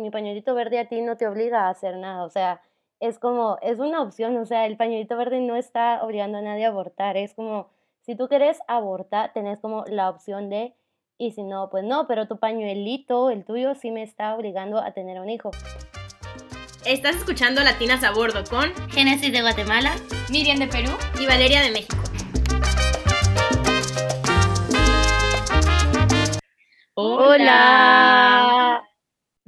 mi pañuelito verde a ti no te obliga a hacer nada, o sea, es como, es una opción, o sea, el pañuelito verde no está obligando a nadie a abortar, es como, si tú quieres abortar, tenés como la opción de, y si no, pues no, pero tu pañuelito, el tuyo, sí me está obligando a tener un hijo. Estás escuchando Latinas a Bordo con Génesis de Guatemala, Miriam de Perú y Valeria de México. Hola.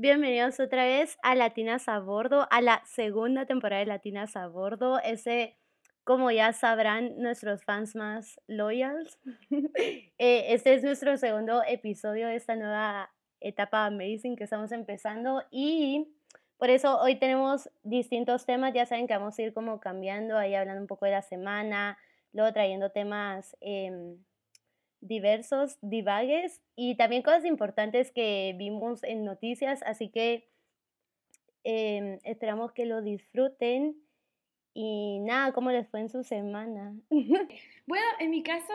Bienvenidos otra vez a Latinas a Bordo, a la segunda temporada de Latinas a Bordo. Ese, como ya sabrán nuestros fans más loyals, eh, este es nuestro segundo episodio de esta nueva etapa amazing que estamos empezando y por eso hoy tenemos distintos temas. Ya saben que vamos a ir como cambiando, ahí hablando un poco de la semana, luego trayendo temas. Em, diversos divagues y también cosas importantes que vimos en noticias, así que em, esperamos que lo disfruten. Y nada, ¿cómo les fue en su semana? bueno, en mi caso,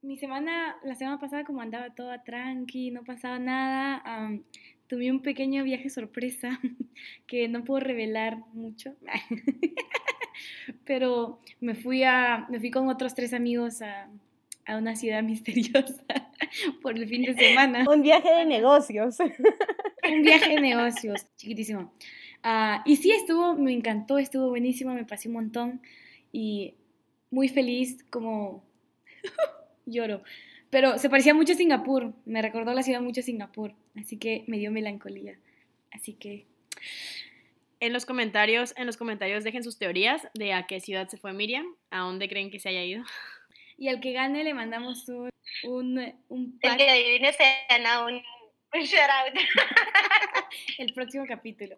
mi semana, la semana pasada como andaba toda tranqui, no pasaba nada, tuve un pequeño viaje sorpresa que no puedo revelar mucho, pero me fui, a, me fui con otros tres amigos a a una ciudad misteriosa por el fin de semana. Un viaje de negocios. Un viaje de negocios, chiquitísimo. Ah, y sí, estuvo, me encantó, estuvo buenísimo, me pasé un montón y muy feliz, como lloro. Pero se parecía mucho a Singapur, me recordó la ciudad mucho a Singapur, así que me dio melancolía. Así que en los comentarios, en los comentarios dejen sus teorías de a qué ciudad se fue Miriam, a dónde creen que se haya ido. Y al que gane le mandamos un, un, un El que adivine se gana un, un shout out. el próximo capítulo.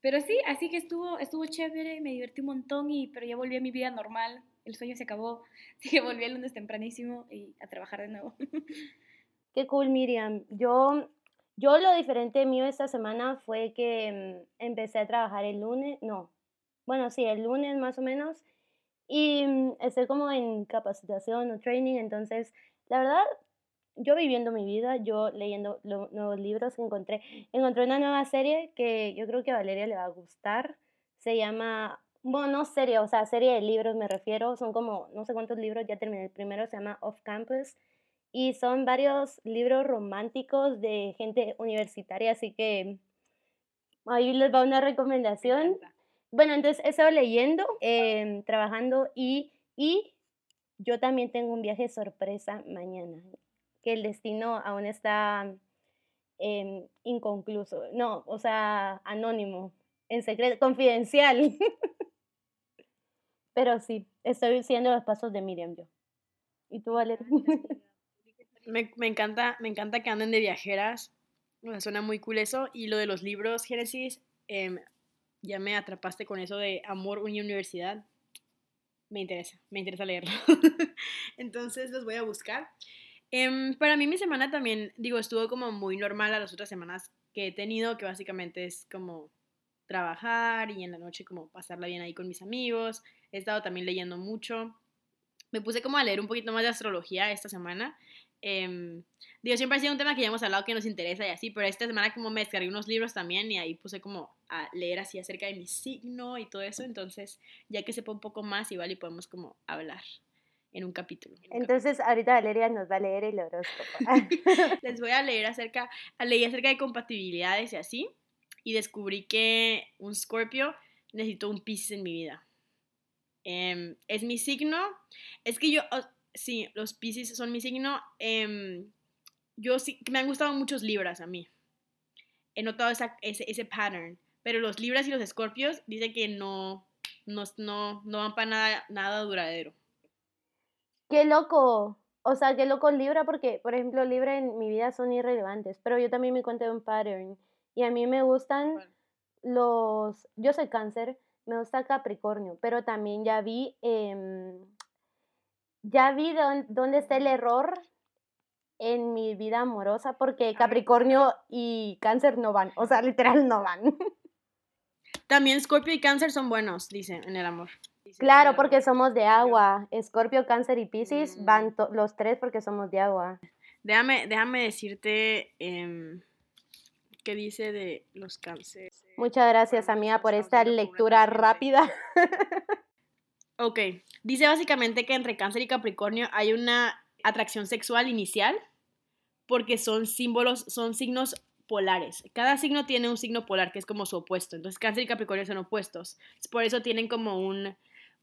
Pero sí, así que estuvo, estuvo chévere, me divertí un montón, y, pero ya volví a mi vida normal, el sueño se acabó, así que volví el lunes tempranísimo y a trabajar de nuevo. Qué cool, Miriam. Yo, yo lo diferente mío esta semana fue que mm, empecé a trabajar el lunes, no, bueno, sí, el lunes más o menos, y mm, estoy como en capacitación o training, entonces, la verdad, yo viviendo mi vida, yo leyendo nuevos libros encontré, encontré una nueva serie que yo creo que a Valeria le va a gustar, se llama, bueno, no serie, o sea, serie de libros me refiero, son como, no sé cuántos libros, ya terminé el primero, se llama Off Campus, y son varios libros románticos de gente universitaria, así que ahí les va una recomendación. Bueno, entonces he estado leyendo, em, trabajando y, y yo también tengo un viaje sorpresa mañana, que el destino aún está em, inconcluso, no, o sea, anónimo, en secreto, confidencial. Pero sí, estoy siguiendo los pasos de Miriam yo. ¿Y tú, Valeria? Me, me, encanta, me encanta que anden de viajeras. Me suena muy cool eso. Y lo de los libros, Génesis, eh, ya me atrapaste con eso de amor y universidad. Me interesa, me interesa leerlo. Entonces los voy a buscar. Em, para mí mi semana también, digo, estuvo como muy normal a las otras semanas que he tenido, que básicamente es como trabajar y en la noche como pasarla bien ahí con mis amigos. He estado también leyendo mucho. Me puse como a leer un poquito más de astrología esta semana eh, digo, siempre ha sido un tema que ya hemos hablado que nos interesa y así, pero esta semana como me descargué unos libros también y ahí puse como a leer así acerca de mi signo y todo eso, entonces ya que sepa un poco más igual y podemos como hablar en un capítulo. entonces ahorita Valeria nos va a leer el horóscopo. Les voy a leer acerca, a leer acerca de compatibilidades y así y descubrí que un Scorpio necesito un Pisces en mi vida. Eh, es mi signo, es que yo, sí, los Pisces son mi signo. Em, yo sí, me han gustado muchos Libras a mí. He notado ese, ese pattern. Pero los Libras y los Escorpios dicen que no, no, no, no van para nada, nada duradero. Qué loco. O sea, qué loco Libra, porque, por ejemplo, Libra en mi vida son irrelevantes. Pero yo también me conté un pattern. Y a mí me gustan los. Yo soy cáncer, me gusta Capricornio, pero también ya vi. Eh, ya vi dónde está el error en mi vida amorosa porque Capricornio y Cáncer no van, o sea, literal no van. También Scorpio y Cáncer son buenos, dice, en el amor. claro, porque somos de agua. Scorpio, Cáncer y Pisces mm. van los tres porque somos de agua. Déjame, déjame decirte em, ¿Qué dice de los cánceres? Muchas gracias, amiga, por esta lectura rápida. Ok, dice básicamente que entre cáncer y capricornio hay una atracción sexual inicial porque son símbolos, son signos polares. Cada signo tiene un signo polar que es como su opuesto. Entonces cáncer y capricornio son opuestos. Por eso tienen como un,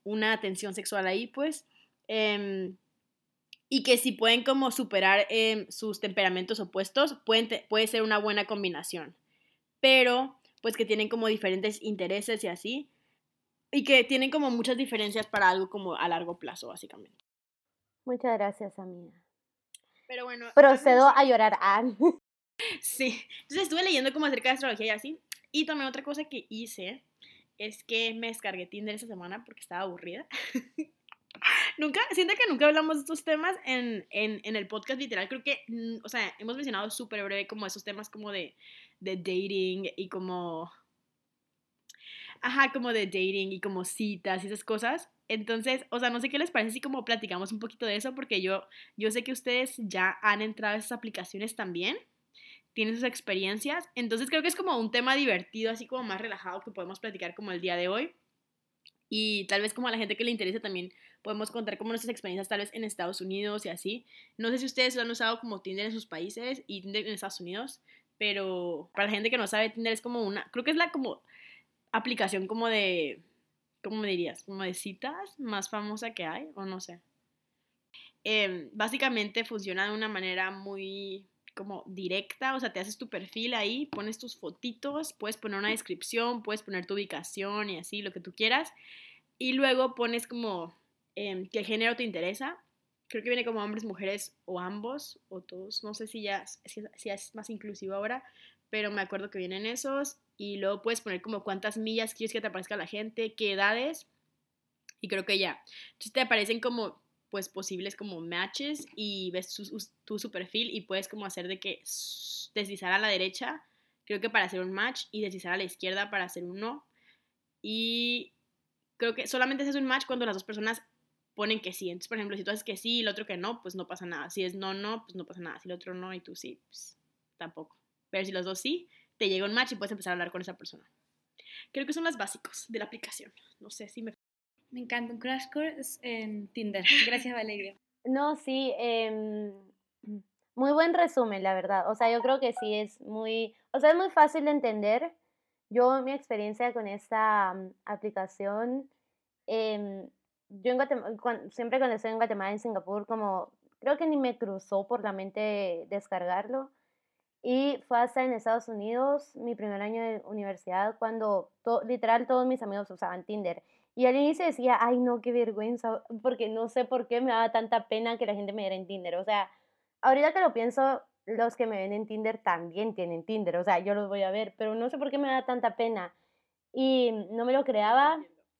una tensión sexual ahí, pues. Em, y que si pueden como superar em, sus temperamentos opuestos, pueden puede ser una buena combinación. Pero, pues que tienen como diferentes intereses y así. Y que tienen como muchas diferencias para algo como a largo plazo, básicamente. Muchas gracias, amiga. Pero bueno. Procedo a llorar. Ah. Sí. Entonces estuve leyendo como acerca de astrología y así. Y también otra cosa que hice es que me descargué Tinder esa semana porque estaba aburrida. nunca, siento que nunca hablamos de estos temas en, en, en el podcast literal. Creo que, mm, o sea, hemos mencionado súper breve como esos temas como de, de dating y como ajá, como de dating y como citas y esas cosas. Entonces, o sea, no sé qué les parece si como platicamos un poquito de eso, porque yo, yo sé que ustedes ya han entrado a esas aplicaciones también, tienen sus experiencias, entonces creo que es como un tema divertido, así como más relajado que podemos platicar como el día de hoy. Y tal vez como a la gente que le interese también podemos contar como nuestras experiencias tal vez en Estados Unidos y así. No sé si ustedes lo han usado como Tinder en sus países y Tinder en Estados Unidos, pero para la gente que no sabe, Tinder es como una, creo que es la como aplicación como de, ¿cómo me dirías? Como de citas más famosa que hay, o no sé. Em, básicamente funciona de una manera muy como directa, o sea, te haces tu perfil ahí, pones tus fotitos, puedes poner una descripción, puedes poner tu ubicación y así, lo que tú quieras, y luego pones como eh, qué género te interesa. Creo que viene como hombres, mujeres o ambos, o todos, no sé si ya si es más inclusivo ahora, pero me acuerdo que vienen esos y luego puedes poner como cuántas millas quieres que te aparezca la gente, qué edades y creo que ya. Entonces te aparecen como pues posibles como matches y ves tu, su perfil y puedes como hacer de que deslizar a la derecha, creo que para hacer un match y deslizar a la izquierda para hacer un no. Y creo que solamente haces un match cuando las dos personas ponen que sí. Entonces, por ejemplo, si tú haces que sí y el otro que no, pues no pasa nada. Si es no, no, pues no pasa nada. Si el otro no y tú sí, pues tampoco. Pero si los dos sí, te llega un match y puedes empezar a hablar con esa persona. Creo que son las básicos de la aplicación. No sé si me... Me encanta un crash course en Tinder. Gracias, Valeria. No, sí, em, muy buen resumen, la verdad. O sea, yo creo que sí es muy, o sea, es muy fácil de entender. Yo, mi experiencia con esta mm, aplicación, em, yo en Guatemala, siempre cuando estoy en Guatemala, en Singapur, como creo que ni me cruzó por la mente descargarlo. Y fue hasta en Estados Unidos, mi primer año de universidad, cuando literal todos mis amigos usaban Tinder. Y al inicio decía, ay no, qué vergüenza, porque no sé por qué me daba tanta pena que la gente me diera en Tinder. O sea, ahorita que lo pienso, los que me ven en Tinder también tienen Tinder. O sea, yo los voy a ver, pero no sé por qué me da tanta pena. Y no me lo creaba.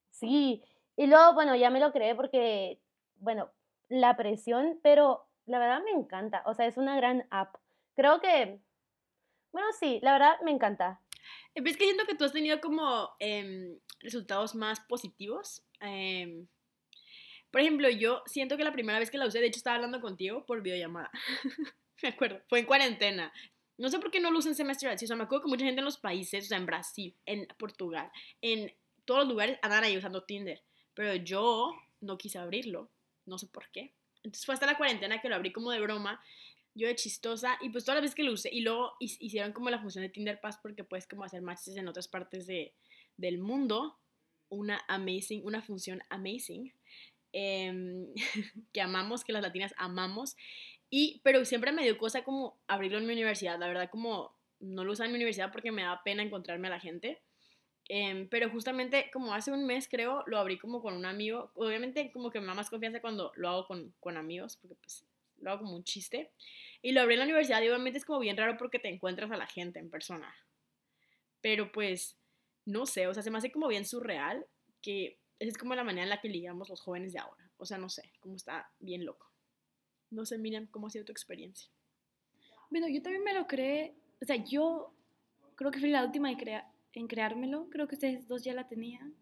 Sí. Y luego, bueno, ya me lo creé porque, bueno, la presión, pero la verdad me encanta. O sea, es una gran app. Creo que bueno, sí, la verdad me encanta. ¿Ves que siento que tú has tenido como em, resultados más positivos? Em, por ejemplo, yo siento que la primera vez que la usé, de hecho estaba hablando contigo por videollamada. me acuerdo, fue en cuarentena. No sé por qué no lo usan semestre o sea, me acuerdo que mucha gente en los países, o sea, en Brasil, en Portugal, en todos los lugares andan ahí usando Tinder. Pero yo no quise abrirlo, no sé por qué. Entonces fue hasta la cuarentena que lo abrí como de broma yo de chistosa y pues todas las veces que lo usé y luego hicieron como la función de Tinder Pass porque puedes como hacer matches en otras partes de, del mundo, una amazing, una función amazing em, que amamos, que las latinas amamos y pero siempre me dio cosa como abrirlo en mi universidad, la verdad como no lo usaba en mi universidad porque me da pena encontrarme a la gente. Em, pero justamente como hace un mes creo, lo abrí como con un amigo. Obviamente como que me da más confianza cuando lo hago con, con amigos, porque pues lo hago como un chiste. Y lo abrí en la universidad y obviamente es como bien raro porque te encuentras a la gente en persona. Pero pues, no sé, o sea, se me hace como bien surreal que esa es como la manera en la que ligamos los jóvenes de ahora. O sea, no sé, como está bien loco. No sé, Miriam, ¿cómo ha sido tu experiencia? Bueno, yo también me lo creé, o sea, yo creo que fui la última en, crea en creármelo, creo que ustedes dos ya la tenían.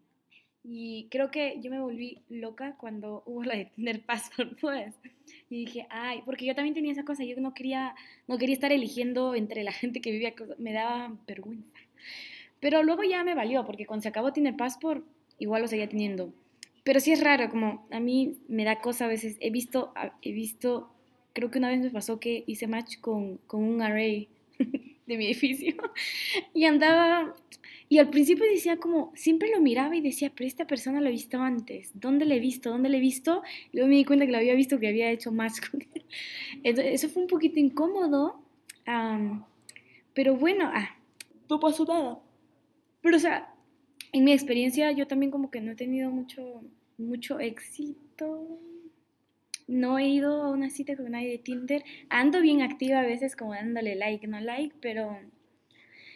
Y creo que yo me volví loca cuando hubo la de Tinder Passport, pues. Y dije, ay, porque yo también tenía esa cosa, yo no quería, no quería estar eligiendo entre la gente que vivía, me daba vergüenza. Pero luego ya me valió, porque cuando se acabó Tinder Passport, igual lo seguía teniendo. Pero sí es raro, como a mí me da cosa a veces. He visto, he visto, creo que una vez me pasó que hice match con, con un array de mi edificio y andaba y al principio decía como, siempre lo miraba y decía, pero esta persona lo he visto antes, ¿dónde le he visto? ¿Dónde le he visto? Y luego me di cuenta que lo había visto, que había hecho más con él. Entonces, eso fue un poquito incómodo, pero bueno, ah, no pasó nada. Pero o sea, en mi experiencia yo también como que no he tenido mucho, mucho éxito. No he ido a una cita con nadie de Tinder. Ando bien activa a veces como dándole like, no like, pero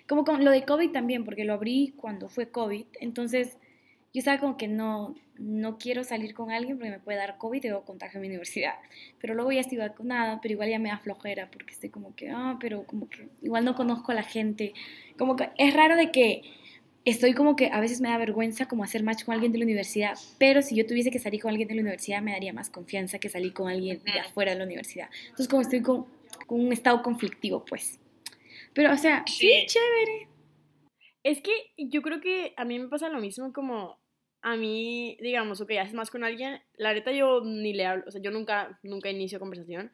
como con lo de COVID también, porque lo abrí cuando fue COVID. Entonces, yo estaba como que no, no quiero salir con alguien porque me puede dar COVID luego contagio en mi universidad. Pero luego ya estoy vacunada, pero igual ya me da flojera porque estoy como que, ah, pero como que igual no conozco a la gente. Como que es raro de que estoy como que a veces me da vergüenza como hacer match con alguien de la universidad, pero si yo tuviese que salir con alguien de la universidad me daría más confianza que salir con alguien de afuera de la universidad. Entonces como estoy con, con un estado conflictivo, pues. Pero, o sea, sí. chévere. Es que yo creo que a mí me pasa lo mismo como a mí, digamos, ok, haces más con alguien, la neta yo ni le hablo, o sea, yo nunca, nunca inicio conversación.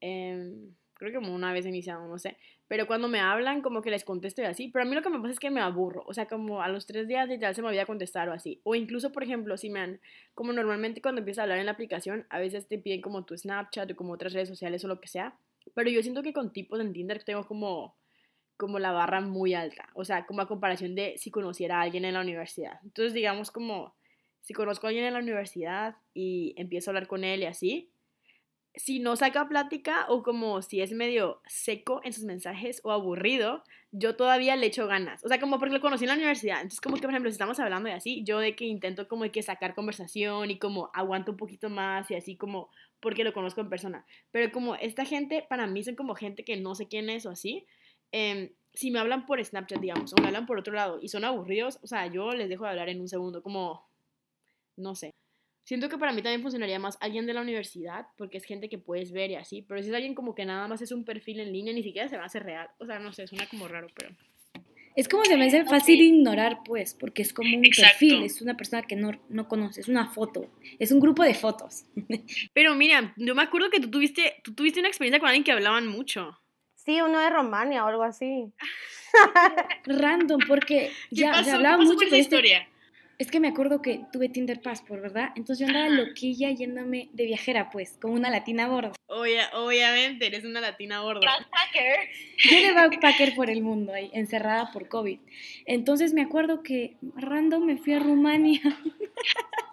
Em, creo que como una vez iniciado, no sé. Pero cuando me hablan, como que les contesto y así. Pero a mí lo que me pasa es que me aburro. O sea, como a los tres días literal se me olvida contestar o así. O incluso, por ejemplo, si me han, como normalmente cuando empiezas a hablar en la aplicación, a veces te piden como tu Snapchat o como otras redes sociales o lo que sea. Pero yo siento que con tipos en Tinder tengo como como la barra muy alta, o sea, como a comparación de si conociera a alguien en la universidad. Entonces, digamos como si conozco a alguien en la universidad y empiezo a hablar con él y así, si no saca plática o como si es medio seco en sus mensajes o aburrido, yo todavía le echo ganas. O sea, como porque lo conocí en la universidad. Entonces, como que, por ejemplo, si estamos hablando y así, yo de que intento como de que sacar conversación y como aguanto un poquito más y así como porque lo conozco en persona. Pero como esta gente, para mí son como gente que no sé quién es o así. Em, si me hablan por Snapchat, digamos, o me hablan por otro lado y son aburridos, o sea, yo les dejo de hablar en un segundo, como, no sé. Siento que para mí también funcionaría más alguien de la universidad, porque es gente que puedes ver y así, pero si es alguien como que nada más es un perfil en línea, ni siquiera se va a hacer real. O sea, no sé, suena como raro, pero... Es como se me hace fácil ignorar, pues, porque es como un perfil, es una persona que no, no conoces, es una foto, es un grupo de fotos. Pero mira, yo me acuerdo que tú tuviste, tú tuviste una experiencia con alguien que hablaban mucho. Sí, uno de Romania o algo así. Random, porque ya, se hablaba mucho de historia. Es que me acuerdo que tuve Tinder Passport, ¿verdad? Entonces yo andaba loquilla yéndome de viajera, pues, como una latina borda. obviamente, eres una latina borda. Backpacker. Yo de backpacker por el mundo, ahí, encerrada por COVID. Entonces me acuerdo que random me fui a Rumania.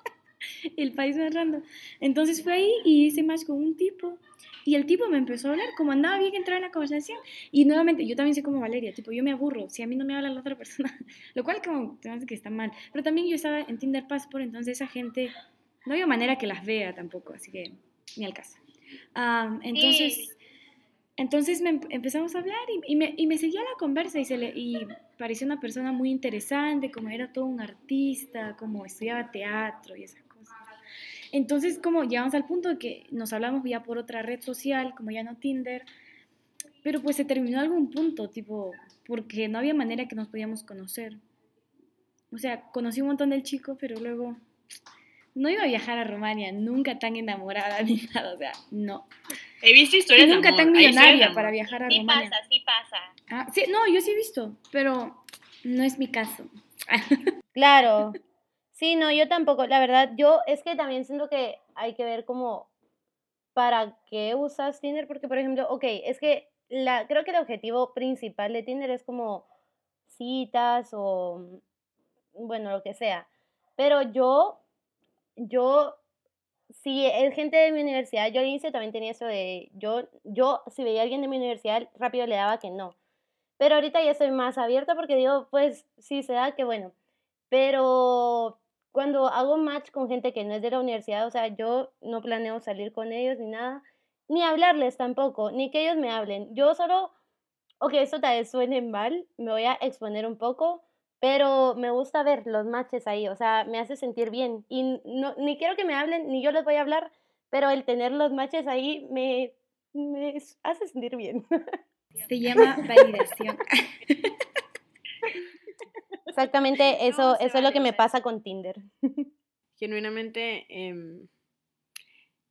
el país más random. Entonces fui ahí y hice más con un tipo. Y el tipo me empezó a hablar, como andaba bien entrar en la conversación. Y nuevamente, yo también soy como Valeria, tipo, yo me aburro si a mí no me habla la otra persona. Lo cual, como, te que está mal. Pero también yo estaba en Tinder Passport, entonces esa gente, no había manera que las vea tampoco, así que ni al caso. entonces, entonces me empezamos a hablar y, me, y, me, seguía la conversa y, se le, y parecía una persona muy interesante, como era todo un artista, como estudiaba teatro y esas entonces, como llegamos al punto de que nos hablamos ya por otra red social, como ya no Tinder, pero pues se terminó algún punto, tipo, porque no había manera que nos podíamos conocer. O sea, conocí un montón del chico, pero luego no iba a viajar a Rumania, nunca tan enamorada ni nada, o sea, no. He visto historias y nunca tan millonaria para viajar a Rumania. Sí pasa, sí pasa. Ah, sí, no, yo sí he visto, pero no es mi caso. Claro, Sí, no, yo tampoco. La verdad, yo es que también siento que hay que ver como para qué usas Tinder, porque por ejemplo, ok, es que la, creo que el objetivo principal de Tinder es como citas o, bueno, lo que sea. Pero yo, yo, si es gente de mi universidad, yo al inicio también tenía eso de, yo, yo, si veía a alguien de mi universidad, rápido le daba que no. Pero ahorita ya estoy más abierta porque digo, pues, si se da, que bueno. Pero cuando hago match con gente que no es de la universidad, o sea, yo no planeo salir con ellos ni nada, ni hablarles tampoco, ni que ellos me hablen. Yo solo, ok, esto tal vez suene mal, me voy a exponer un poco, pero me gusta ver los matches ahí, o sea, me hace sentir bien. Y no, ni quiero que me hablen, ni yo les voy a hablar, pero el tener los matches ahí me, me hace sentir bien. Se llama validación. Exactamente, eso, eso es lo que me pasa con Tinder. Genuinamente, em,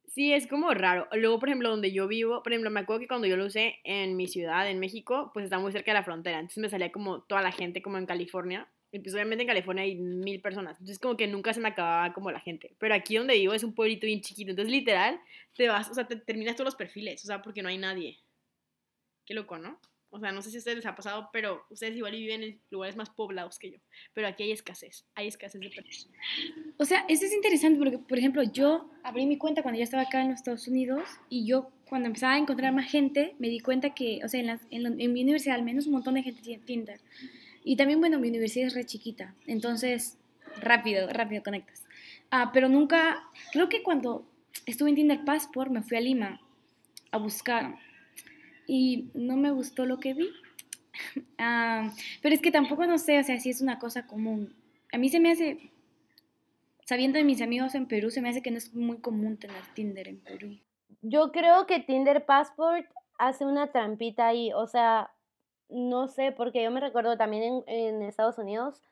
sí, es como raro. Luego, por ejemplo, donde yo vivo, por ejemplo, me acuerdo que cuando yo lo usé en mi ciudad, en México, pues está muy cerca de la frontera. Entonces me salía como toda la gente como en California. Y pues obviamente en California hay mil personas. Entonces como que nunca se me acababa como la gente. Pero aquí donde vivo es un pueblito bien chiquito. Entonces literal, te vas, o sea, te terminas todos los perfiles. O sea, porque no hay nadie. Qué loco, ¿no? O sea, no sé si a ustedes les ha pasado, pero ustedes igual viven en lugares más poblados que yo. Pero aquí hay escasez, hay escasez de personas. O sea, eso es interesante porque, por ejemplo, yo abrí mi cuenta cuando ya estaba acá en los Estados Unidos y yo cuando empezaba a encontrar más gente me di cuenta que, o sea, en, las- en, la- en mi universidad al menos un montón de gente tiene Tinder. Y también, bueno, mi universidad es re chiquita, entonces rápido, rápido conectas. Ah, pero nunca, creo que cuando estuve en Tinder Passport me fui a Lima a buscar y no me gustó lo que vi. Ah, pero es que tampoco no sé, o sea, si es una cosa común. A mí se me hace, sabiendo de mis amigos en Perú, se me hace que no es muy común tener Tinder en Perú. Yo creo que Tinder Passport hace una trampita ahí, o sea, no sé, porque yo me recuerdo también en, en Estados Unidos,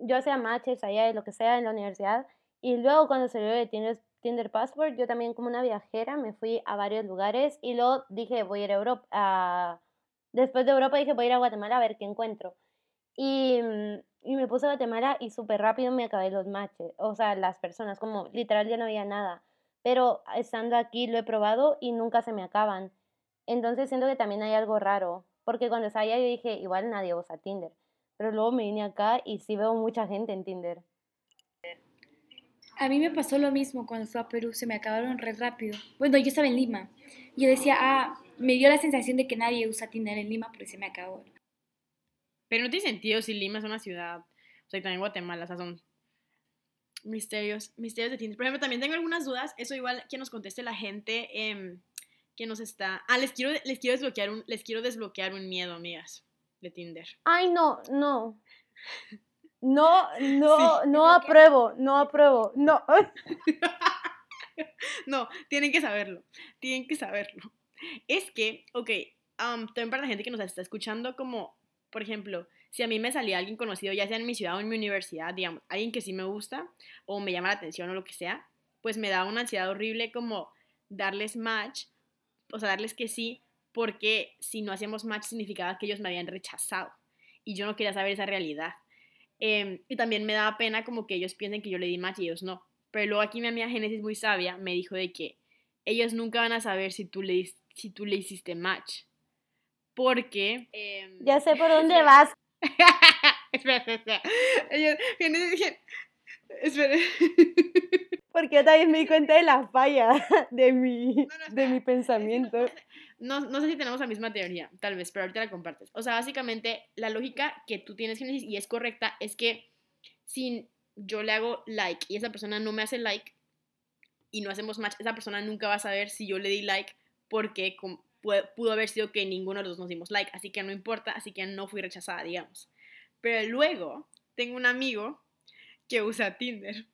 yo hacía matches allá de lo que sea en la universidad, y luego cuando salió de Tinder, Tinder Passport, yo también como una viajera me fui a varios lugares y luego dije voy a ir a Europa, a- después de Europa dije voy a ir a Guatemala a ver qué encuentro. Y, mm, y me puse a Guatemala y súper rápido me acabé los matches, o sea, las personas, como literal ya no había nada pero estando aquí lo he probado y nunca se me acaban. Entonces siento que también hay algo raro, porque cuando estaba allá yo dije, igual nadie usa Tinder, pero luego me vine acá y sí veo mucha gente en Tinder. A mí me pasó lo mismo cuando fui a Perú, se me acabaron re rápido. Bueno, yo estaba en Lima. Yo decía, ah, me dio la sensación de que nadie usa Tinder en Lima porque se me acabó. Pero no tiene sentido si Lima es una ciudad. O sea, y también Guatemala, o sea, son misterios, misterios de Tinder. Por ejemplo, también tengo algunas dudas. Eso igual que nos conteste la gente em, que nos está. Ah, les quiero, les quiero desbloquear un, les quiero desbloquear un miedo, amigas, de Tinder. Ay, no, no. No, no, Sí. no apruebo, no apruebo, no. No, tienen que saberlo. Tienen que saberlo. Es que, ok, um, también para la gente que nos está escuchando, como, por ejemplo, si a mí me salía alguien conocido, ya sea en mi ciudad o en mi universidad, digamos, alguien que sí me gusta o me llama la atención o lo que sea, pues me da una ansiedad horrible como darles match, o sea, darles que sí, porque si no hacíamos match significaba que ellos me habían rechazado y yo no quería saber esa realidad. Em, y también me daba pena como que ellos piensen que yo le di match y ellos no. Pero luego aquí mi amiga Génesis muy sabia me dijo de que ellos nunca van a saber si tú le, si tú le hiciste match. Porque... em, Ya sé por dónde vas. espera, espera, espera. Ellos- Génesis, Gen- espera. Porque yo también me di cuenta de la falla de mi, no, de mi pensamiento. No, no sé si tenemos la misma teoría, tal vez, pero ahorita la compartes. O sea, básicamente, la lógica que tú tienes, Génesis, y es correcta, es que si yo le hago like y esa persona no me hace like y no hacemos match, esa persona nunca va a saber si yo le di like porque pudo haber sido que ninguno de los dos nos dimos like, así que no importa, así que no fui rechazada, digamos. Pero luego tengo un amigo que usa Tinder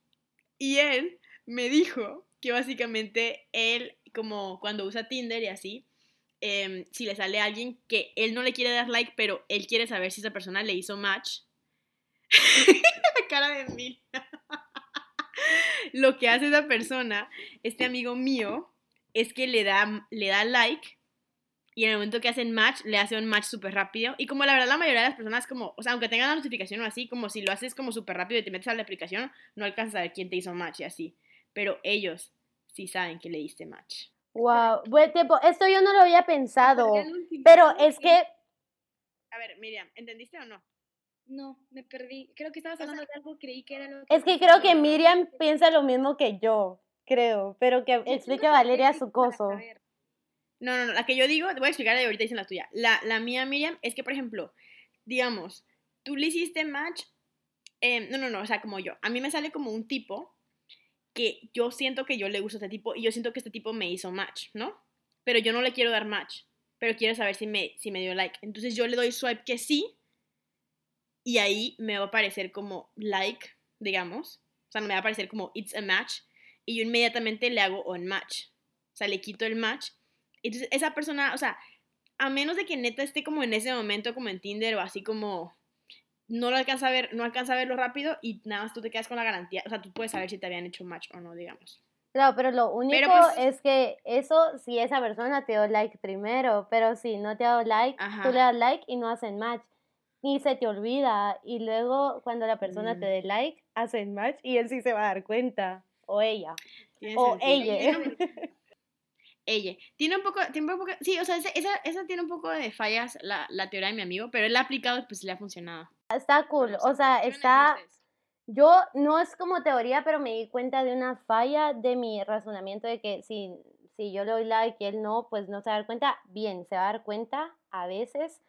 y él me dijo que básicamente él, como cuando usa Tinder y así, em, si le sale a alguien que él no le quiere dar like, pero él quiere saber si esa persona le hizo match. La cara de mí. Lo que hace esa persona, este amigo mío, es que le da, le da like y en el momento que hacen match, le hace un match súper rápido. Y como la verdad la mayoría de las personas, como, o sea, aunque tengan la notificación o así, como si lo haces como súper rápido y te metes a la aplicación, no alcanzas a ver quién te hizo match y así. Pero ellos sí saben que le diste match. Wow, buen tiempo. Esto yo no lo había pensado, pero es que A ver, Miriam, ¿entendiste o no? No, me perdí. Creo que estabas hablando de algo, creí que era lo es que creo que Miriam piensa lo mismo que yo, creo, pero que explique a Valeria su coso. No, no, no, la que yo digo, te voy a explicar y ahorita dicen la tuya. La, la mía, Miriam, es que, por ejemplo, digamos, tú le hiciste match, eh, no, no, no, o sea, como yo, a mí me sale como un tipo que yo siento que yo le gusto a este tipo y yo siento que este tipo me hizo match, ¿no? Pero yo no le quiero dar match, pero quiero saber si me, si me dio like. Entonces yo le doy swipe que sí y ahí me va a aparecer como like, digamos. O sea, me va a aparecer como it's a match. Y yo inmediatamente le hago on match. O sea, le quito el match. Entonces, esa persona, o sea, a menos de que neta esté como en ese momento, como en Tinder o así como no lo alcanza a ver, no alcanza a verlo rápido y nada más tú te quedas con la garantía. O sea, tú puedes saber si te habían hecho match o no, digamos. Claro, pero lo único pues es que eso si esa persona te dio like primero, pero si no te ha dado like, tú le das like y no hacen match. Y se te olvida. Y luego cuando la persona te Mm. dé like, hacen match y él sí se va a dar cuenta. O ella. O sentido. ella. Tiene un- Ella. Tiene un poco, tiene un poco, sí, o sea, esa, esa, esa tiene un poco de fallas la, la teoría de mi amigo, pero él la ha aplicado y pues le ha funcionado. Está cool. O sea, está... Yo no es como teoría, pero me di cuenta de una falla de mi razonamiento de que si, si yo le doy like y él no, pues no se va a dar cuenta. Bien, se va a dar cuenta a veces,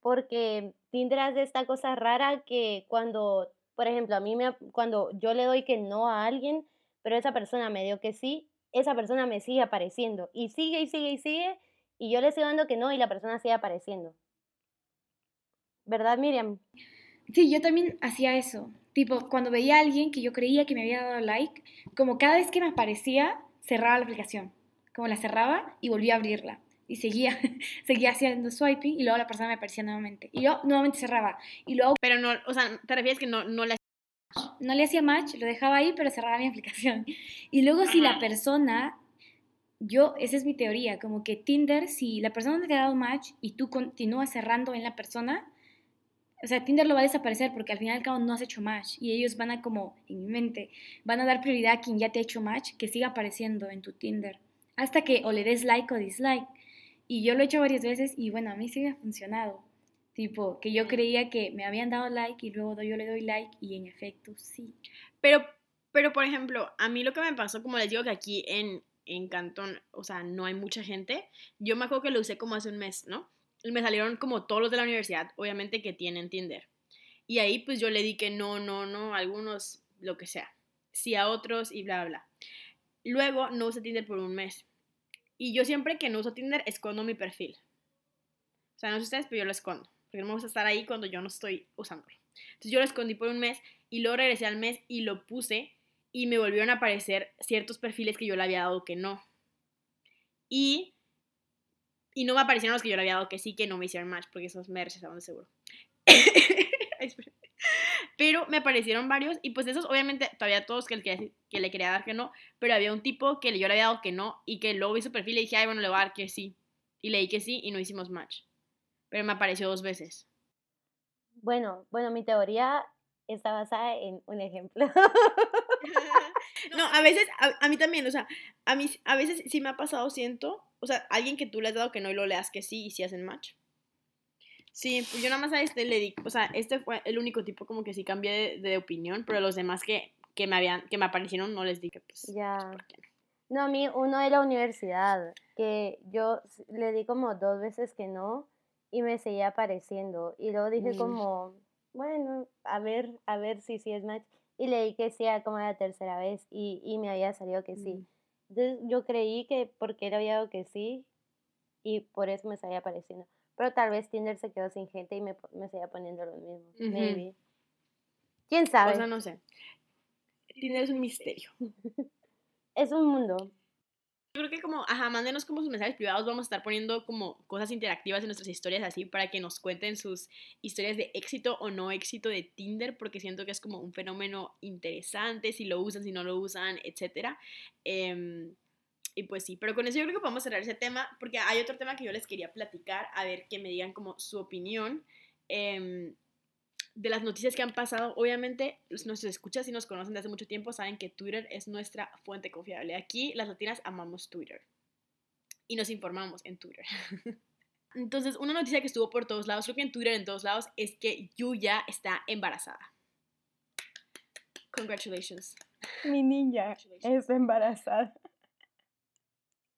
porque Tinder hace esta cosa rara que cuando, por ejemplo, a mí me, cuando yo le doy que no a alguien, pero esa persona me dio que sí, esa persona me sigue apareciendo y sigue y sigue y sigue, y yo le estoy dando que no y la persona sigue apareciendo. ¿Verdad, Miriam? Sí, yo también hacía eso. Tipo, cuando veía a alguien que yo creía que me había dado like, como cada vez que me aparecía, cerraba la aplicación. Como la cerraba y volvía a abrirla. Y seguía, seguía haciendo swiping y luego la persona me aparecía nuevamente. Y yo nuevamente cerraba. Y luego Pero no, o sea, te refieres que no, no le no le hacía match, lo dejaba ahí, pero cerraba mi aplicación. Y luego si la persona, yo, esa es mi teoría, como que Tinder, si la persona no te ha dado match y tú continúas cerrando en la persona, o sea, Tinder lo va a desaparecer porque al final y al cabo no has hecho match y ellos van a como, en mi mente, van a dar prioridad a quien ya te ha hecho match que siga apareciendo en tu Tinder. Hasta que o le des like o dislike. Y yo lo he hecho varias veces y bueno, a mí sí me ha funcionado. Tipo, que yo creía que me habían dado like y luego yo le doy like y en efecto sí. Pero, pero, por ejemplo, a mí lo que me pasó, como les digo que aquí en, en Cantón, o sea, no hay mucha gente, yo me acuerdo que lo usé como hace un mes, ¿no? Me salieron como todos los de la universidad, obviamente que tienen Tinder. Y ahí pues yo le di que no, no, no, algunos, lo que sea. Sí a otros y bla, bla. Luego no usé Tinder por un mes. Y yo siempre que no uso Tinder escondo mi perfil. O sea, no sé ustedes, pero yo lo escondo. Porque no me gusta estar ahí cuando yo no estoy usándolo. Entonces yo lo escondí por un mes y luego regresé al mes y lo puse y me volvieron a aparecer ciertos perfiles que yo le había dado que no. Y, y no me aparecieron los que yo le había dado que sí, que no me hicieron match, porque esos me rechazaron de seguro. Pero me aparecieron varios y pues esos obviamente todavía todos que, le quería- que le quería dar que no, pero había un tipo que yo le había dado que no y que luego vi su perfil y dije, ay, bueno, le voy a dar que sí. Y le di que sí y no hicimos match. Pero me apareció dos veces. Bueno, bueno, mi teoría está basada en un ejemplo. No, a veces, a, a mí también, o sea, a mí a veces sí me ha pasado, siento, o sea, alguien que tú le has dado que no y lo le das que sí y sí hacen match. Sí, pues yo nada más a este le di, o sea, este fue el único tipo como que sí cambié de, de opinión, pero los demás que, que me habían, que me aparecieron no les di que pues, Ya. ¿por qué no? No, a mí uno de la universidad, que yo le di como dos veces que no y me seguía apareciendo. Y luego dije Mm. como, bueno, a ver, a ver si sí es match. Y le di que sí a como la tercera vez y, y me había salido que sí. Mm. Entonces yo creí que porque él había dado que sí y por eso me seguía apareciendo. Pero tal vez Tinder se quedó sin gente y me, me seguía poniendo lo mismo. Maybe. ¿Quién sabe? O sea, no sé. Tinder es un misterio. Es un mundo. Creo que como, ajá, mándenos como sus mensajes privados, vamos a estar poniendo como cosas interactivas en nuestras historias así para que nos cuenten sus historias de éxito o no éxito de Tinder, porque siento que es como un fenómeno interesante, si lo usan, si no lo usan, etc. y pues sí, pero con eso yo creo que podemos cerrar ese tema, porque hay otro tema que yo les quería platicar, a ver que me digan como su opinión. em, de las noticias que han pasado, obviamente los- nuestros escuchas y nos conocen de hace mucho tiempo saben que Twitter es nuestra fuente confiable. Aquí las latinas amamos Twitter y nos informamos en Twitter. Entonces, una noticia que estuvo por todos lados, creo que en Twitter en todos lados, es que Yuya está embarazada. Congratulations. Mi niña es embarazada.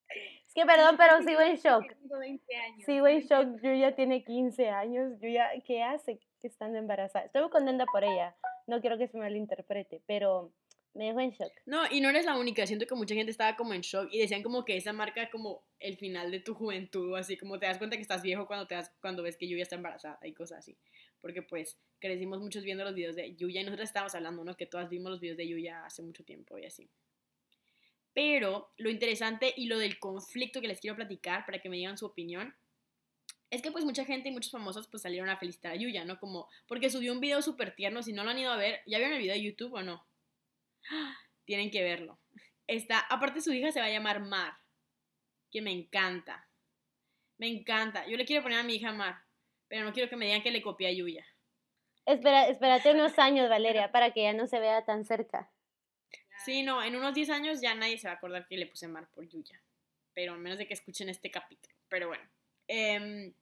Es que perdón, pero sigo en shock. Tengo 20 años. Sigo en shock. Yuya tiene 15 años. Yuya, ¿qué hace estando embarazada? Estoy muy contenta por ella. No quiero que se malinterprete, pero me dejó en shock. No, y no eres la única, siento que mucha gente estaba como en shock y decían como que esa marca como el final de tu juventud, así como te das cuenta que estás viejo cuando te das, cuando ves que Yuya está embarazada y cosas así. porque pues crecimos muchos viendo los videos de Yuya y nosotros estábamos hablando, ¿no? Que todas vimos los videos de Yuya hace mucho tiempo y así. Pero lo interesante y lo del conflicto que les quiero platicar para que me digan su opinión es que pues mucha gente y muchos famosos pues salieron a felicitar a Yuya, ¿no? Como porque subió un video súper tierno, si no lo han ido a ver, ¿ya vieron el video de YouTube o no? Tienen que verlo. Está, aparte su hija se va a llamar Mar, que me encanta. Me encanta. Yo le quiero poner a mi hija Mar, pero no quiero que me digan que le copié a Yuya. Espera, espérate unos años, Valeria, para que ya no se vea tan cerca. Sí, no, en unos 10 años ya nadie se va a acordar que le puse Mar por Yuya. Pero a menos de que escuchen este capítulo. Pero bueno. Em,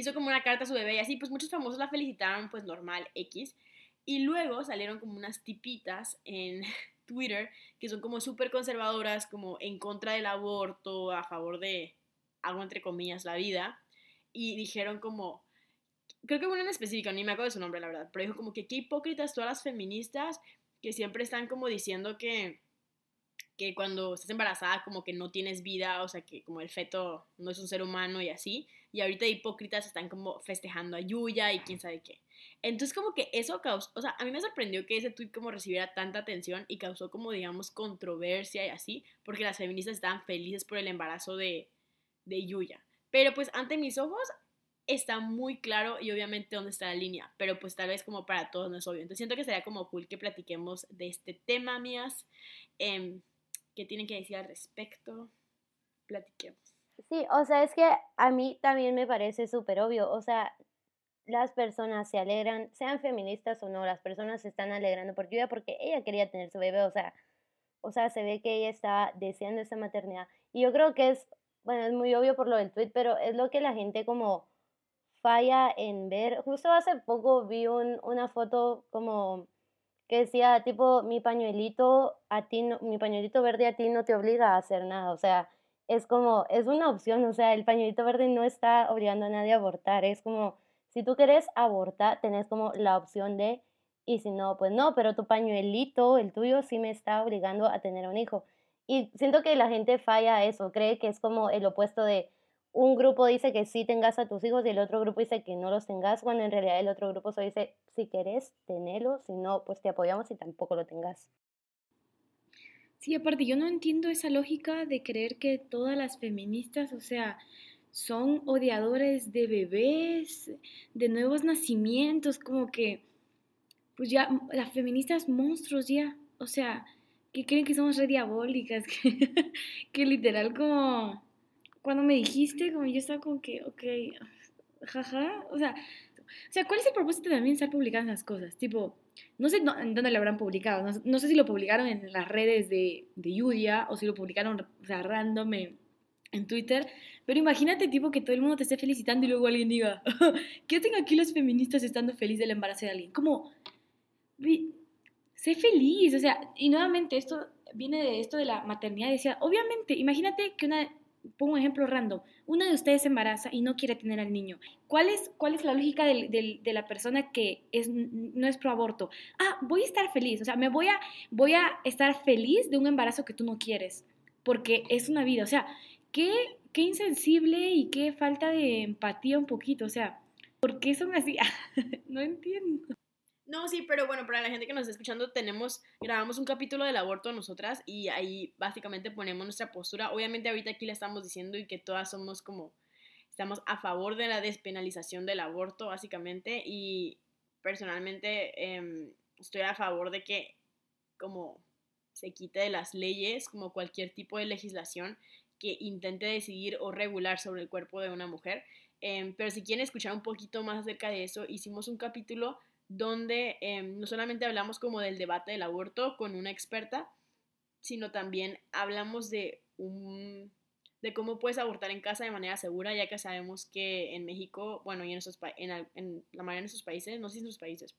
hizo como una carta a su bebé y así, pues muchos famosos la felicitaron, pues normal, X. Y luego salieron como unas tipitas en Twitter que son como súper conservadoras, como en contra del aborto, a favor de, algo entre comillas, la vida. Y dijeron como, creo que una en específico, ni me acuerdo de su nombre, la verdad, pero dijo como que qué hipócritas todas las feministas que siempre están como diciendo que, que cuando estás embarazada como que no tienes vida, o sea, que como el feto no es un ser humano y así, y ahorita hipócritas están como festejando a Yuya y quién sabe qué. Entonces como que eso causó, o sea, a mí me sorprendió que ese tweet como recibiera tanta atención y causó como digamos controversia y así, porque las feministas estaban felices por el embarazo de, de Yuya. Pero pues ante mis ojos está muy claro y obviamente dónde está la línea, pero pues tal vez como para todos no es obvio. Entonces siento que sería como cool que platiquemos de este tema, mías. Eh, ¿Qué tienen que decir al respecto? Platiquemos. Sí, o sea, es que a mí también me parece súper obvio. O sea, las personas se alegran, sean feministas o no, las personas se están alegrando por ella porque ella quería tener su bebé. O sea, o sea, se ve que ella estaba deseando esa maternidad. Y yo creo que es, bueno, es muy obvio por lo del tweet, pero es lo que la gente como falla en ver. Justo hace poco vi un, una foto como que decía, tipo, mi pañuelito a ti, no, mi pañuelito verde a ti no te obliga a hacer nada. O sea, es como, es una opción. O sea, el pañuelito verde no está obligando a nadie a abortar. Es como, si tú quieres abortar, tenés como la opción de, y si no, pues no, pero tu pañuelito, el tuyo, sí me está obligando a tener un hijo. Y siento que la gente falla eso, cree que es como el opuesto de, un grupo dice que sí tengas a tus hijos y el otro grupo dice que no los tengas, cuando en realidad el otro grupo solo dice, si querés, tenelo, si no, pues te apoyamos y tampoco lo tengas. Sí, aparte, yo no entiendo esa lógica de creer que todas las feministas, o sea, son odiadores de bebés, de nuevos nacimientos, como que, pues ya, las feministas monstruos ya, o sea, que creen que somos re diabólicas, que, literal como cuando me dijiste, como yo estaba como que, ok, jaja, o sea, o sea, ¿cuál es el propósito también de estar publicando las cosas? Tipo, no sé en dónde lo habrán publicado, no, sé si lo publicaron en las redes de, de Yudia o si lo publicaron, o sea, random en, en Twitter, pero imagínate, tipo, que todo el mundo te esté felicitando y luego alguien diga, ¿qué hacen aquí los feministas estando feliz del embarazo de alguien? Como, sé feliz, o sea, y nuevamente esto viene de esto de la maternidad, decía, obviamente, imagínate que una pongo un ejemplo random, una de ustedes se embaraza y no quiere tener al niño. ¿Cuál es, cuál es la lógica de la persona que es, no es pro aborto? Ah, voy a estar feliz, o sea, me voy a, voy a estar feliz de un embarazo que tú no quieres, porque es una vida, o sea, qué, qué insensible y qué falta de empatía un poquito, o sea, ¿por qué son así? no entiendo. No, sí, pero bueno, para la gente que nos está escuchando, tenemos, grabamos un capítulo del aborto nosotras y ahí básicamente ponemos nuestra postura. Obviamente ahorita aquí le estamos diciendo y que todas somos como, estamos a favor de la despenalización del aborto, básicamente, y personalmente em, estoy a favor de que como se quite de las leyes, como cualquier tipo de legislación que intente decidir o regular sobre el cuerpo de una mujer. Em, pero si quieren escuchar un poquito más acerca de eso, hicimos un capítulo donde em, no solamente hablamos como del debate del aborto con una experta, sino también hablamos de un de cómo puedes abortar en casa de manera segura, ya que sabemos que en México, bueno, y en, en, en la mayoría de nuestros países, no sé si en sus países,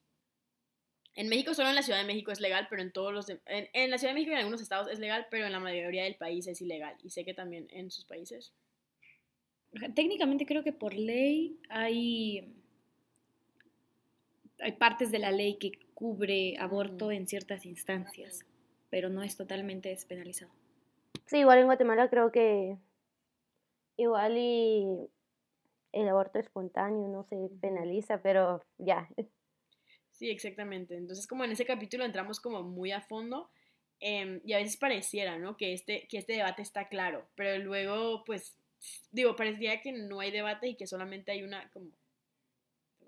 en México solo en la Ciudad de México es legal, pero en todos los... en, en, la Ciudad de México y en algunos estados es legal, pero en la mayoría del país es ilegal. Y sé que también en sus países. Técnicamente creo que por ley hay hay partes de la ley que cubre aborto en ciertas instancias, pero no es totalmente despenalizado. Sí, igual en Guatemala creo que igual y el aborto espontáneo no se penaliza, pero ya. Sí, exactamente. Entonces, como en ese capítulo entramos como muy a fondo em, y a veces pareciera, ¿no? Que este, que este debate está claro, pero luego, pues, digo, parecería que no hay debate y que solamente hay una como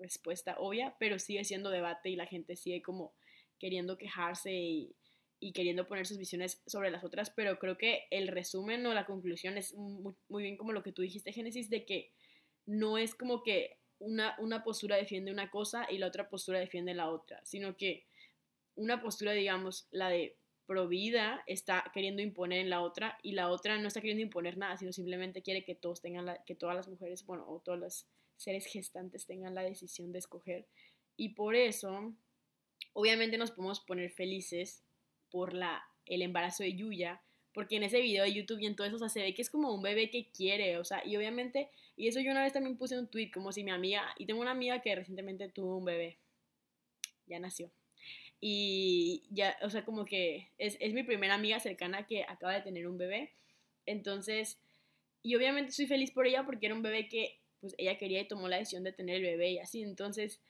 respuesta obvia, pero sigue siendo debate y la gente sigue como queriendo quejarse y, y queriendo poner sus visiones sobre las otras, pero creo que el resumen o la conclusión es muy, muy bien como lo que tú dijiste, Génesis, de que no es como que una, una postura defiende una cosa y la otra postura defiende la otra, sino que una postura, digamos, la de pro vida está queriendo imponer en la otra y la otra no está queriendo imponer nada, sino simplemente quiere que todos tengan la, que todas las mujeres, bueno, o todos los seres gestantes tengan la decisión de escoger. Y por eso, obviamente nos podemos poner felices por la, el embarazo de Yuya, porque en ese video de YouTube y en todo eso, se ve que es como un bebé que quiere, o sea, y obviamente, y eso yo una vez también puse un tweet, como si mi amiga, y tengo una amiga que recientemente tuvo un bebé, ya nació, y ya, o sea, como que es, es mi primera amiga cercana que acaba de tener un bebé, entonces, y obviamente estoy feliz por ella porque era un bebé que, pues, ella quería y tomó la decisión de tener el bebé y así, entonces,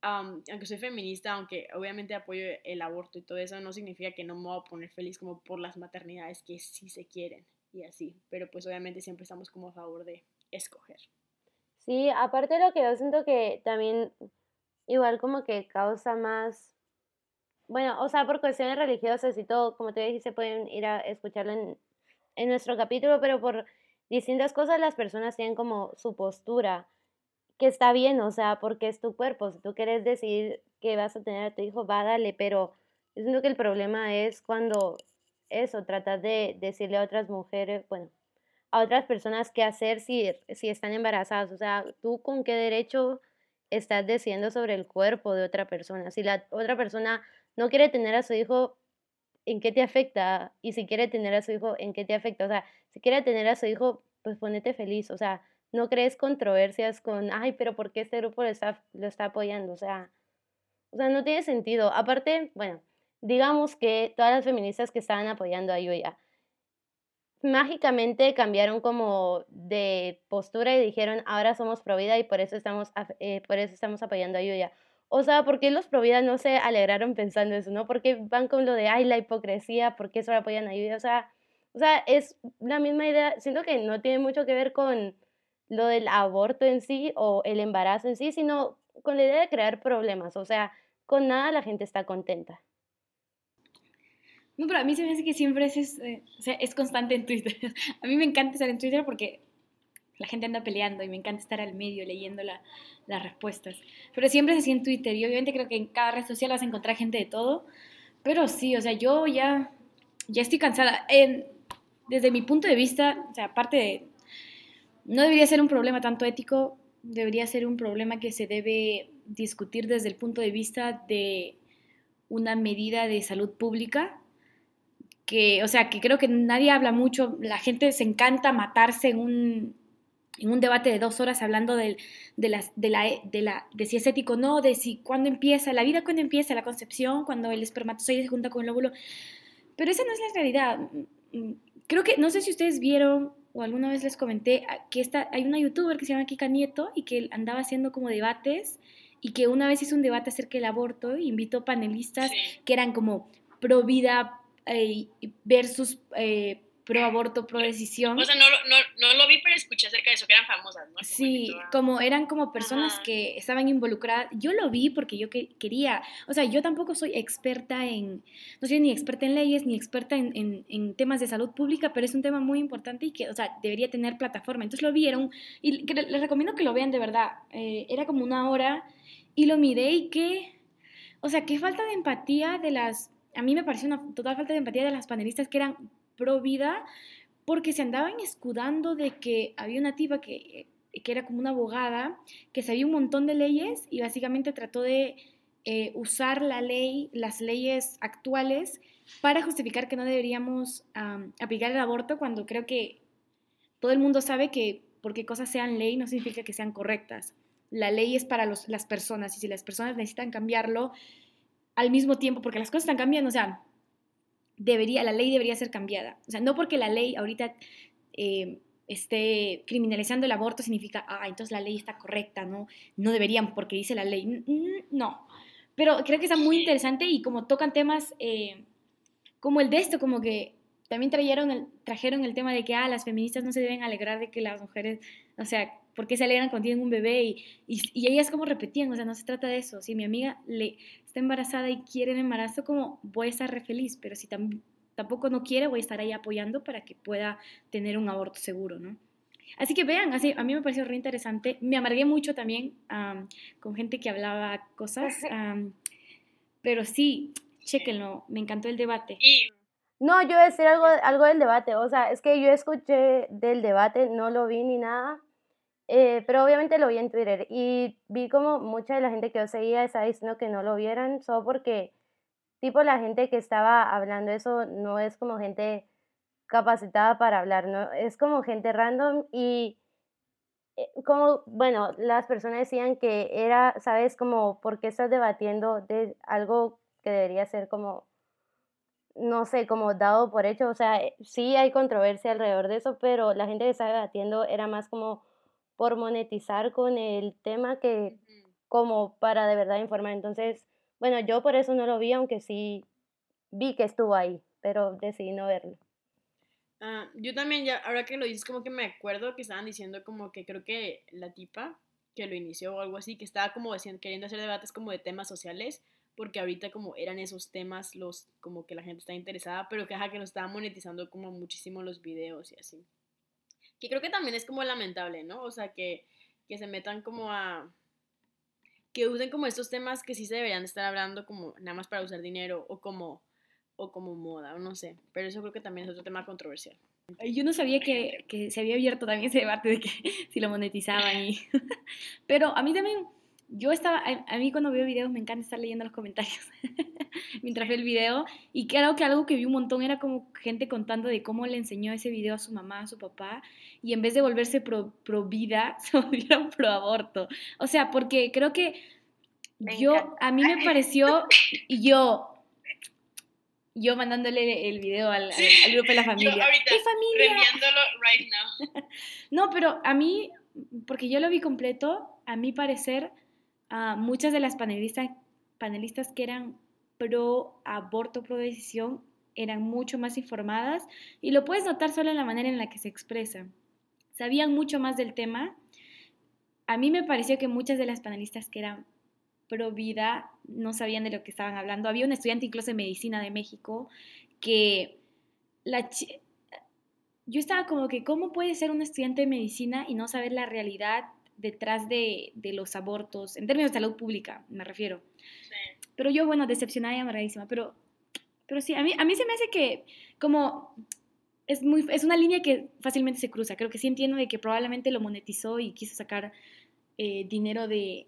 aunque soy feminista, aunque obviamente apoyo el aborto y todo eso, no significa que no me voy a poner feliz como por las maternidades que sí se quieren y así, pero pues obviamente siempre estamos como a favor de escoger. Sí, aparte de lo que yo siento que también igual como que causa más, bueno, o sea, por cuestiones religiosas y todo, como te dije, se pueden ir a escucharlo en, en nuestro capítulo, pero por distintas cosas las personas tienen como su postura que está bien, o sea, porque es tu cuerpo. Si tú quieres decir que vas a tener a tu hijo, va, dale, pero yo siento que el problema es cuando eso, tratas de decirle a otras mujeres, bueno, a otras personas qué hacer si, si están embarazadas. O sea, tú con qué derecho estás diciendo sobre el cuerpo de otra persona. Si la otra persona no quiere tener a su hijo, ¿en qué te afecta? Y si quiere tener a su hijo, ¿en qué te afecta? O sea, si quiere tener a su hijo, pues ponete feliz. O sea, no crees controversias con, ay, pero ¿por qué este grupo lo está, lo está apoyando? O sea, o sea, no tiene sentido. Aparte, bueno, digamos que todas las feministas que estaban apoyando a Yuya mágicamente cambiaron como de postura y dijeron, ahora somos pro vida y por eso estamos, eh, por eso estamos apoyando a Yuya. O sea, ¿por qué los pro vida no se alegraron pensando eso, no? ¿Por qué van con lo de, ay, la hipocresía? ¿Por qué solo apoyan a? O sea, o sea, es la misma idea. Siento que no tiene mucho que ver con lo del aborto en sí o el embarazo en sí, sino con la idea de crear problemas. O sea, con nada la gente está contenta. No, pero a mí se me hace que siempre es, eh, o sea, es constante en Twitter. a mí me encanta estar en Twitter porque la gente anda peleando y me encanta estar al medio leyendo las respuestas. Pero siempre es así en Twitter y obviamente creo que en cada red social vas a encontrar gente de todo. Pero sí, o sea, yo ya, ya estoy cansada. desde mi punto de vista, o sea, aparte de no debería ser un problema tanto ético, debería ser un problema que se debe discutir desde el punto de vista de una medida de salud pública, que, o sea, que creo que nadie habla mucho, la gente se encanta matarse en un, en un debate de dos horas hablando de, la, de, la, de, la, de si es ético o no, de si cuándo empieza, la vida cuándo empieza, la concepción, cuando el espermatozoide se junta con el óvulo, pero esa no es la realidad. Mm, mm, creo que, no sé si ustedes vieron o alguna vez les comenté que esta, hay una youtuber que se llama Kika Nieto y que andaba haciendo como debates y que una vez hizo un debate acerca del aborto e invitó panelistas que eran como pro vida eh, versus eh, pro aborto, pro decisión. O sea, no, no, no, lo vi, pero escuché acerca de eso, que eran famosas, ¿no? sí, como eran como personas que estaban involucradas. Yo lo vi porque yo quería, o sea, yo tampoco soy experta en, no soy ni experta en leyes, ni experta en, en, temas de salud pública, pero es un tema muy importante y que, o sea, debería tener plataforma. Entonces lo vi, era un, y les recomiendo que lo vean de verdad. Eh, era como una hora y lo miré y que, o sea, qué falta de empatía de las, a mí me pareció una total falta de empatía de las panelistas que eran pro vida, porque se andaban escudando de que había una tipa que, que era como una abogada, que sabía un montón de leyes y básicamente trató de eh, usar la ley, las leyes actuales, para justificar que no deberíamos aplicar el aborto cuando creo que todo el mundo sabe que porque cosas sean ley no significa que sean correctas. La ley es para las personas y si las personas necesitan cambiarlo al mismo tiempo, porque las cosas están cambiando, o sea, debería, la ley debería ser cambiada. O sea, no porque la ley ahorita eh, esté criminalizando el aborto significa, ah, entonces la ley está correcta, ¿no? No deberían porque dice la ley. No. Pero creo que está muy interesante y como tocan temas eh, como el de esto, como que también trajeron el, trajeron el tema de que, ah, las feministas no se deben alegrar de que las mujeres, o sea, ¿por qué se alegran cuando tienen un bebé? Y, y, ellas como repetían, o sea, no se trata de eso. Si mi amiga le está embarazada y quiere el embarazo, como voy a estar re feliz, pero si tampoco no quiere, voy a estar ahí apoyando para que pueda tener un aborto seguro, ¿no? Así que vean, así, a mí me pareció re interesante. Me amargué mucho también con gente que hablaba cosas, pero sí, chequenlo, me encantó el debate. No, yo voy a decir algo, algo del debate, o sea, es que yo escuché del debate, no lo vi ni nada, eh, pero obviamente lo vi en Twitter y vi como mucha de la gente que yo seguía estaba diciendo que no lo vieran solo porque tipo la gente que estaba hablando eso no es como gente capacitada para hablar, ¿no? Es como gente random y eh, como, bueno, las personas decían que era, ¿sabes? Como, ¿por qué estás debatiendo de algo que debería ser como, no sé, como dado por hecho? O sea, eh, sí hay controversia alrededor de eso, pero la gente que estaba debatiendo era más como por monetizar con el tema que como para de verdad informar. Entonces, bueno, yo por eso no lo vi, aunque sí vi que estuvo ahí, pero decidí no verlo. Ah, yo también, ya, ahora que lo dices, como que me acuerdo que estaban diciendo como que creo que la tipa que lo inició o algo así, que estaba como queriendo hacer debates como de temas sociales, porque ahorita como eran esos temas los como que la gente está interesada, pero que, ajá, que lo estaba monetizando como muchísimo los videos y así. Que creo que también es como lamentable, ¿no? O sea, que, que se metan como a que usen como estos temas que sí se deberían estar hablando como nada más para usar dinero o como, o como moda, o no sé. Pero eso creo que también es otro tema controversial. Yo no sabía que, que se había abierto también ese debate de que si lo monetizaban y... Pero a mí también yo estaba, a, mí cuando veo videos me encanta estar leyendo los comentarios mientras veo el video y creo que algo que vi un montón era como gente contando de cómo le enseñó ese video a su mamá, a su papá y en vez de volverse pro, pro vida, se volvieron pro aborto. O sea, porque creo que yo, a mí me pareció, y yo, yo mandándole el video al, al, grupo de la familia. Yo ahorita, familia! right now. no, pero a mí, porque yo lo vi completo, a mi parecer muchas de las panelistas, panelistas que eran pro aborto, pro decisión, eran mucho más informadas y lo puedes notar solo en la manera en la que se expresan. Sabían mucho más del tema. A mí me pareció que muchas de las panelistas que eran pro vida no sabían de lo que estaban hablando. Había un estudiante incluso de medicina de México que yo estaba como que, ¿cómo puede ser un estudiante de medicina y no saber la realidad detrás de, los abortos, en términos de salud pública, me refiero. Pero yo, bueno, decepcionada y amargadísima, pero, pero sí, a mí, a mí se me hace que como es, muy, es una línea que fácilmente se cruza. Creo que sí entiendo de que probablemente lo monetizó y quiso sacar eh, dinero de,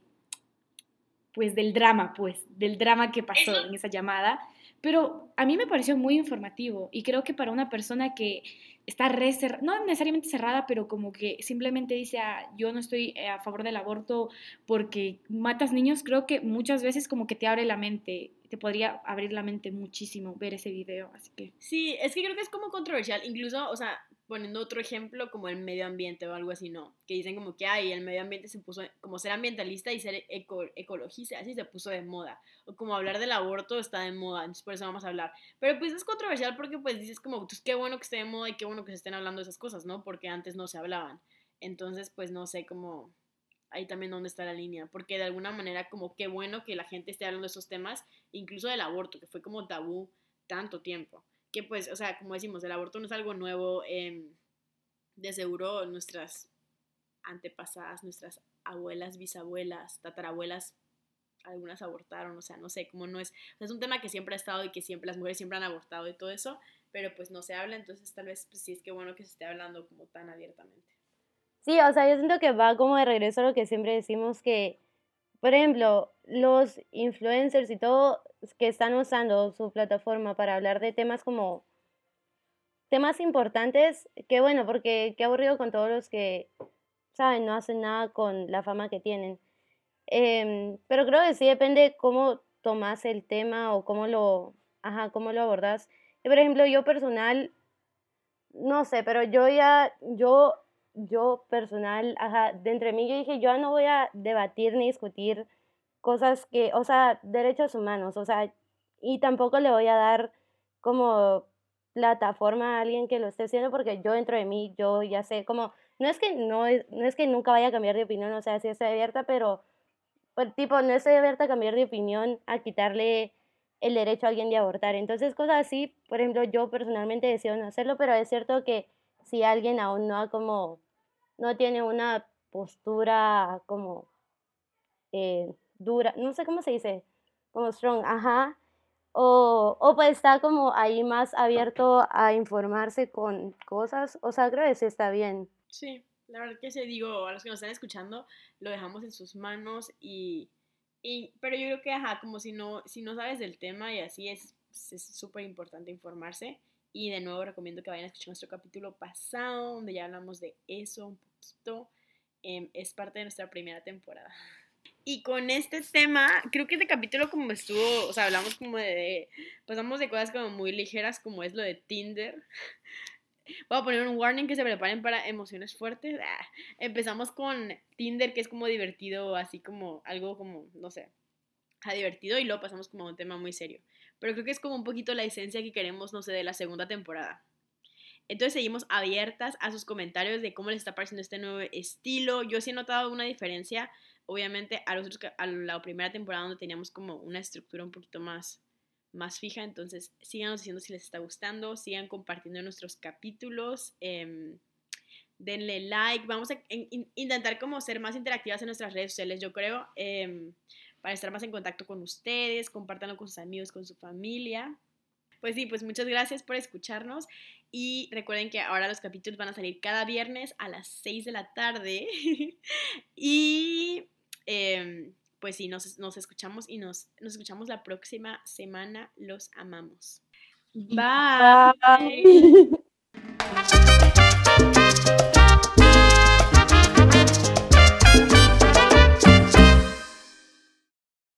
pues, del drama, pues, del drama que pasó en esa llamada. Pero a mí me pareció muy informativo y creo que para una persona que está re no necesariamente cerrada, pero como que simplemente dice, ah, yo no estoy eh, a favor del aborto porque matas niños, creo que muchas veces como que te abre la mente, te podría abrir la mente muchísimo ver ese video, así que... Sí, es que creo que es como controversial, incluso, o sea, poniendo otro ejemplo como el medio ambiente o algo así, ¿no? Que dicen como que, ay, el medio ambiente se puso, como ser ambientalista y ser ecologista, así se puso de moda. O como hablar del aborto está de moda, entonces por eso vamos a hablar. Pero pues es controversial porque pues dices como, pues qué bueno que esté de moda y qué bueno que se estén hablando de esas cosas, ¿no? Porque antes no se hablaban. Entonces pues no sé cómo, ahí también dónde está la línea, porque de alguna manera como qué bueno que la gente esté hablando de esos temas, incluso del aborto, que fue como tabú tanto tiempo que pues, o sea, como decimos, el aborto no es algo nuevo, eh, de seguro nuestras antepasadas, nuestras abuelas, bisabuelas, tatarabuelas, algunas abortaron, o sea, no sé, cómo no es, es un tema que siempre ha estado y que siempre las mujeres siempre han abortado y todo eso, pero pues no se habla, entonces tal vez pues sí es que bueno que se esté hablando como tan abiertamente. Sí, o sea, yo siento que va como de regreso a lo que siempre decimos que, por ejemplo, los influencers y todo que están usando su plataforma para hablar de temas como temas importantes, qué bueno, porque qué aburrido con todos los que, saben, no hacen nada con la fama que tienen. Em, pero creo que sí depende cómo tomas el tema o cómo lo, ajá, cómo lo abordas. Por ejemplo, yo personal, no sé, pero yo ya, yo yo personal, ajá, de entre mí yo dije, yo no voy a debatir ni discutir cosas que, o sea, derechos humanos, o sea, y tampoco le voy a dar como plataforma a alguien que lo esté haciendo porque yo dentro de mí, yo ya sé, como, no es que no no es que nunca vaya a cambiar de opinión, o sea, sí estoy abierta, pero, pues, tipo, no estoy abierta a cambiar de opinión, a quitarle el derecho a alguien de abortar. Entonces, cosas así, por ejemplo, yo personalmente decido no hacerlo, pero es cierto que si alguien aún no ha como, no tiene una postura como eh, dura, no sé cómo se dice, como strong, ajá, o, o pues está como ahí más abierto a informarse con cosas, o sea, creo que sí está bien. Sí, la verdad que se digo, a los que nos están escuchando, lo dejamos en sus manos y, y pero yo creo que, ajá, como si no, si no sabes del tema y así es súper importante informarse. Y de nuevo recomiendo que vayan a escuchar nuestro capítulo pasado, donde ya hablamos de eso un poquito. Em, es parte de nuestra primera temporada. Y con este tema, creo que este capítulo como estuvo, o sea, hablamos como de, pasamos de cosas como muy ligeras como es lo de Tinder. Voy a poner un warning que se preparen para emociones fuertes. Ah, empezamos con Tinder, que es como divertido, así como algo como, no sé, a divertido y luego pasamos como a un tema muy serio. Pero creo que es como un poquito la esencia que queremos, no sé, de la segunda temporada. Entonces seguimos abiertas a sus comentarios de cómo les está pareciendo este nuevo estilo. Yo sí he notado una diferencia obviamente a, los, la primera temporada donde teníamos como una estructura un poquito más, más fija, entonces síganos diciendo si les está gustando, sigan compartiendo nuestros capítulos, em, denle like, vamos a intentar como ser más interactivas en nuestras redes sociales, yo creo, em, para estar más en contacto con ustedes, compártanlo con sus amigos, con su familia. Pues sí, pues muchas gracias por escucharnos y recuerden que ahora los capítulos van a salir cada viernes a las 6 de la tarde. y em, pues sí, nos, nos, escuchamos y nos, nos escuchamos la próxima semana. Los amamos. Bye. Bye.